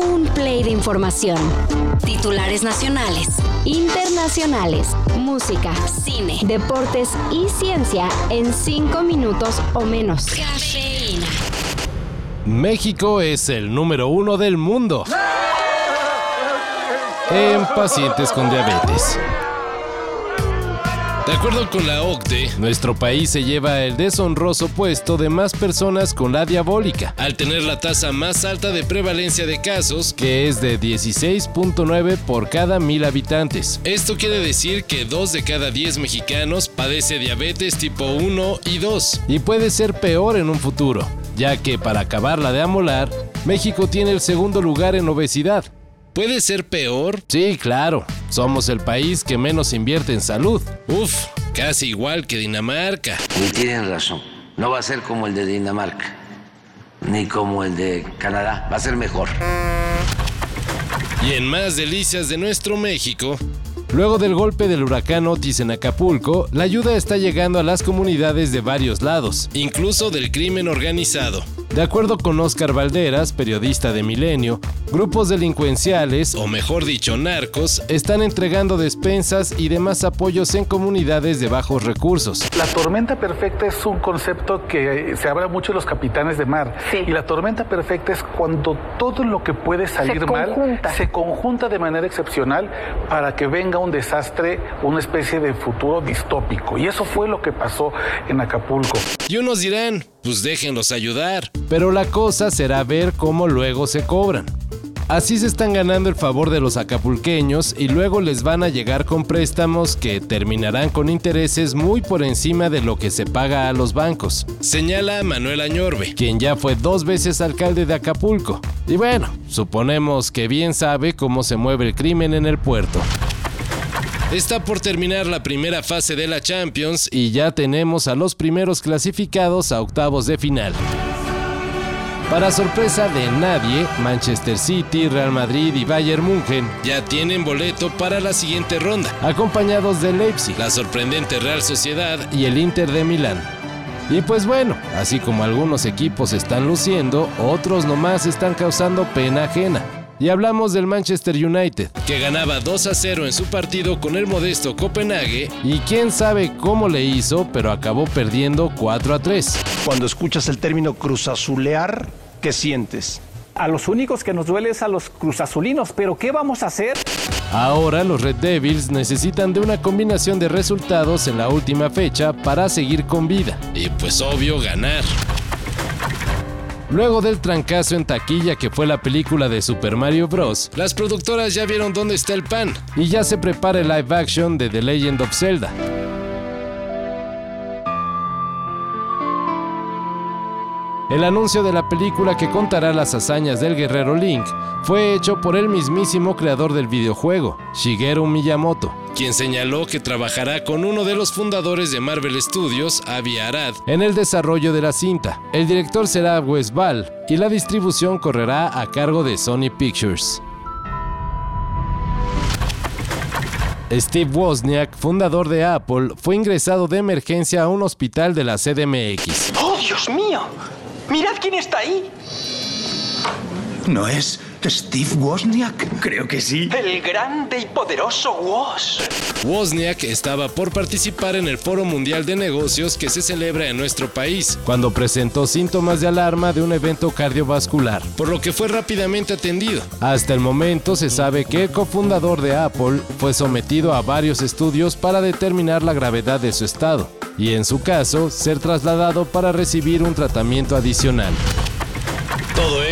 Un play de información. Titulares nacionales, internacionales, música, cine, deportes y ciencia en cinco minutos o menos. Cafeína. México es el número uno del mundo en pacientes con diabetes. De acuerdo con la OCDE, nuestro país se lleva el deshonroso puesto de más personas con la diabólica, al tener la tasa más alta de prevalencia de casos, que es de 16.9 por cada mil habitantes. Esto quiere decir que 2 de cada 10 mexicanos padece diabetes tipo 1 y 2, y puede ser peor en un futuro, ya que para acabarla de amolar, México tiene el segundo lugar en obesidad, ¿Puede ser peor? Sí, claro. Somos el país que menos invierte en salud. Uf, casi igual que Dinamarca. Y tienen razón. No va a ser como el de Dinamarca, ni como el de Canadá. Va a ser mejor. Y en más delicias de nuestro México, Luego del golpe del huracán Otis en Acapulco, la ayuda está llegando a las comunidades de varios lados, incluso del crimen organizado. De acuerdo con Oscar Valderas, periodista de Milenio, grupos delincuenciales, o mejor dicho narcos, están entregando despensas y demás apoyos en comunidades de bajos recursos. La tormenta perfecta es un concepto que se habla mucho de los capitanes de mar. Y la tormenta perfecta es cuando todo lo que puede salir mal se conjunta de manera excepcional para que venga un desastre, una especie de futuro distópico. Y eso fue lo que pasó en Acapulco. Y unos dirán, pues déjenlos ayudar. Pero la cosa será ver cómo luego se cobran. Así se están ganando el favor de los acapulqueños y luego les van a llegar con préstamos que terminarán con intereses muy por encima de lo que se paga a los bancos. Señala Manuel Añorbe, quien ya fue dos veces alcalde de Acapulco. Y bueno, suponemos que bien sabe cómo se mueve el crimen en el puerto. Está por terminar la primera fase de la Champions y ya tenemos a los primeros clasificados a octavos de final. Para sorpresa de nadie, Manchester City, Real Madrid y Bayern München ya tienen boleto para la siguiente ronda, acompañados de Leipzig, la sorprendente Real Sociedad y el Inter de Milán. Y pues bueno, así como algunos equipos están luciendo, otros nomás están causando pena ajena. Y hablamos del Manchester United, que ganaba 2 a 0 en su partido con el modesto Copenhague y quién sabe cómo le hizo, pero acabó perdiendo 4 a 3. Cuando escuchas el término cruzazulear, ¿qué sientes? A los únicos que nos duele es a los cruzazulinos, pero ¿qué vamos a hacer? Ahora los Red Devils necesitan de una combinación de resultados en la última fecha para seguir con vida. Y pues obvio ganar. Luego del trancazo en taquilla que fue la película de Super Mario Bros., las productoras ya vieron dónde está el pan y ya se prepara el live action de The Legend of Zelda. El anuncio de la película que contará las hazañas del guerrero Link fue hecho por el mismísimo creador del videojuego, Shigeru Miyamoto, quien señaló que trabajará con uno de los fundadores de Marvel Studios, Avi Arad, en el desarrollo de la cinta. El director será Wes Ball y la distribución correrá a cargo de Sony Pictures. Steve Wozniak, fundador de Apple, fue ingresado de emergencia a un hospital de la CDMX. ¡Oh, Dios mío! ¡Mirad quién está ahí! ¿No es Steve Wozniak? Creo que sí. El grande y poderoso Woz. Wozniak estaba por participar en el Foro Mundial de Negocios que se celebra en nuestro país, cuando presentó síntomas de alarma de un evento cardiovascular, por lo que fue rápidamente atendido. Hasta el momento se sabe que el cofundador de Apple fue sometido a varios estudios para determinar la gravedad de su estado y en su caso ser trasladado para recibir un tratamiento adicional.